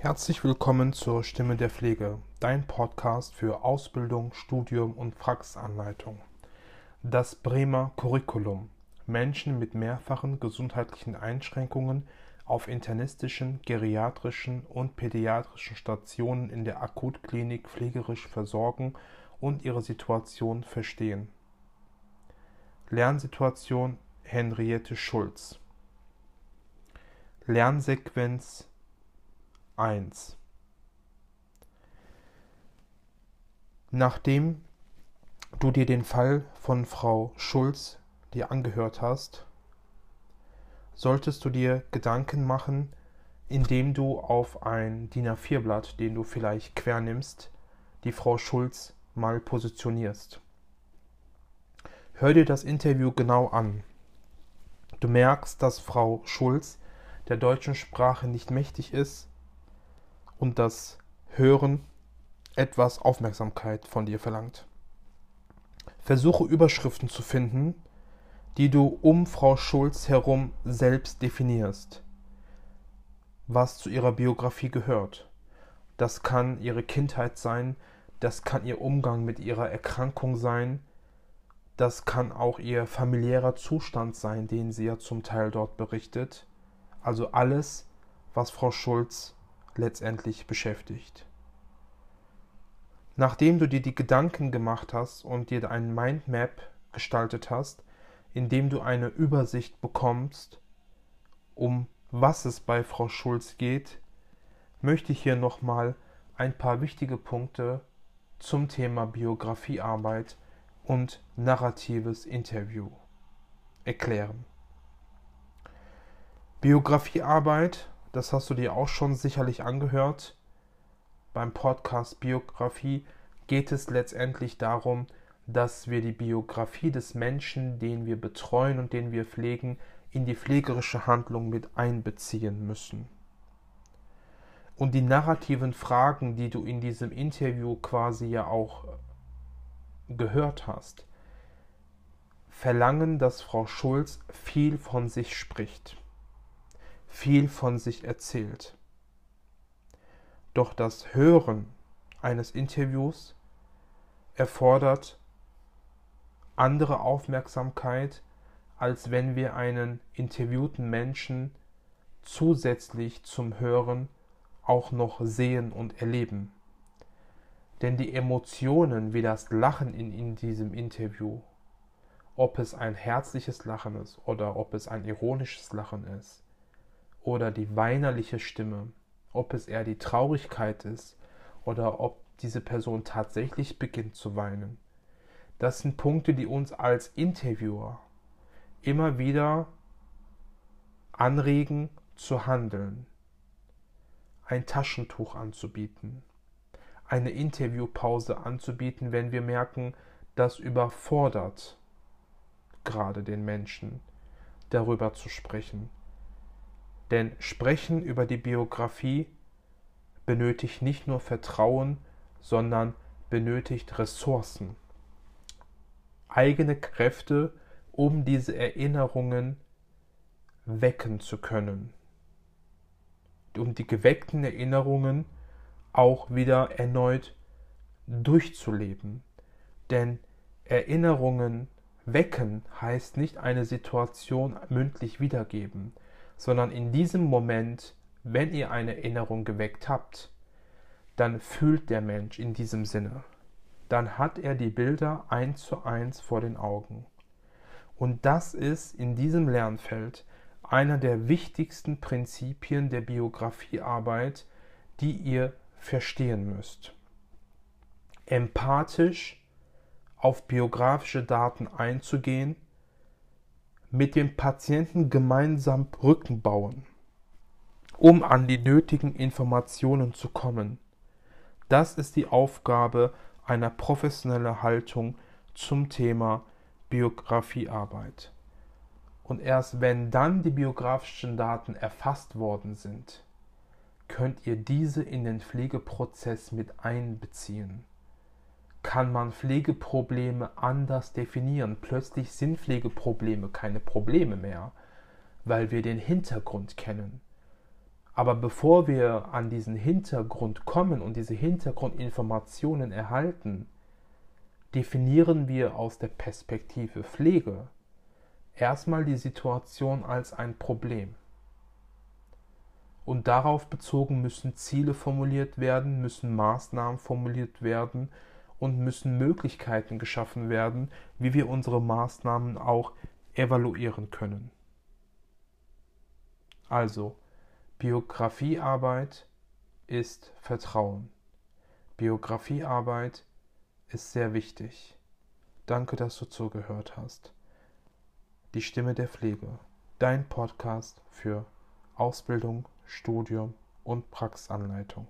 Herzlich willkommen zur Stimme der Pflege, dein Podcast für Ausbildung, Studium und Praxisanleitung. Das Bremer Curriculum. Menschen mit mehrfachen gesundheitlichen Einschränkungen auf internistischen, geriatrischen und pädiatrischen Stationen in der Akutklinik pflegerisch versorgen und ihre Situation verstehen. Lernsituation Henriette Schulz. Lernsequenz 1 Nachdem du dir den Fall von Frau Schulz dir angehört hast, solltest du dir Gedanken machen, indem du auf ein DIN A4-Blatt, den du vielleicht quer nimmst, die Frau Schulz mal positionierst. Hör dir das Interview genau an. Du merkst, dass Frau Schulz der deutschen Sprache nicht mächtig ist und das Hören etwas Aufmerksamkeit von dir verlangt. Versuche Überschriften zu finden, die du um Frau Schulz herum selbst definierst, was zu ihrer Biografie gehört. Das kann ihre Kindheit sein, das kann ihr Umgang mit ihrer Erkrankung sein, das kann auch ihr familiärer Zustand sein, den sie ja zum Teil dort berichtet. Also alles, was Frau Schulz letztendlich beschäftigt. Nachdem du dir die Gedanken gemacht hast und dir ein Mindmap gestaltet hast, in dem du eine Übersicht bekommst, um was es bei Frau Schulz geht, möchte ich hier nochmal ein paar wichtige Punkte zum Thema Biografiearbeit und narratives Interview erklären. Biografiearbeit das hast du dir auch schon sicherlich angehört. Beim Podcast Biografie geht es letztendlich darum, dass wir die Biografie des Menschen, den wir betreuen und den wir pflegen, in die pflegerische Handlung mit einbeziehen müssen. Und die narrativen Fragen, die du in diesem Interview quasi ja auch gehört hast, verlangen, dass Frau Schulz viel von sich spricht viel von sich erzählt. Doch das Hören eines Interviews erfordert andere Aufmerksamkeit, als wenn wir einen interviewten Menschen zusätzlich zum Hören auch noch sehen und erleben. Denn die Emotionen wie das Lachen in, in diesem Interview, ob es ein herzliches Lachen ist oder ob es ein ironisches Lachen ist, oder die weinerliche Stimme, ob es eher die Traurigkeit ist oder ob diese Person tatsächlich beginnt zu weinen. Das sind Punkte, die uns als Interviewer immer wieder anregen zu handeln, ein Taschentuch anzubieten, eine Interviewpause anzubieten, wenn wir merken, das überfordert gerade den Menschen, darüber zu sprechen. Denn Sprechen über die Biografie benötigt nicht nur Vertrauen, sondern benötigt Ressourcen, eigene Kräfte, um diese Erinnerungen wecken zu können, um die geweckten Erinnerungen auch wieder erneut durchzuleben. Denn Erinnerungen wecken heißt nicht eine Situation mündlich wiedergeben, sondern in diesem Moment, wenn ihr eine Erinnerung geweckt habt, dann fühlt der Mensch in diesem Sinne. Dann hat er die Bilder eins zu eins vor den Augen. Und das ist in diesem Lernfeld einer der wichtigsten Prinzipien der Biografiearbeit, die ihr verstehen müsst. Empathisch auf biografische Daten einzugehen mit dem Patienten gemeinsam Brücken bauen, um an die nötigen Informationen zu kommen. Das ist die Aufgabe einer professionellen Haltung zum Thema Biografiearbeit. Und erst wenn dann die biografischen Daten erfasst worden sind, könnt ihr diese in den Pflegeprozess mit einbeziehen kann man Pflegeprobleme anders definieren. Plötzlich sind Pflegeprobleme keine Probleme mehr, weil wir den Hintergrund kennen. Aber bevor wir an diesen Hintergrund kommen und diese Hintergrundinformationen erhalten, definieren wir aus der Perspektive Pflege erstmal die Situation als ein Problem. Und darauf bezogen müssen Ziele formuliert werden, müssen Maßnahmen formuliert werden und müssen Möglichkeiten geschaffen werden, wie wir unsere Maßnahmen auch evaluieren können. Also, Biografiearbeit ist Vertrauen. Biografiearbeit ist sehr wichtig. Danke, dass du zugehört hast. Die Stimme der Pflege, dein Podcast für Ausbildung, Studium und Praxisanleitung.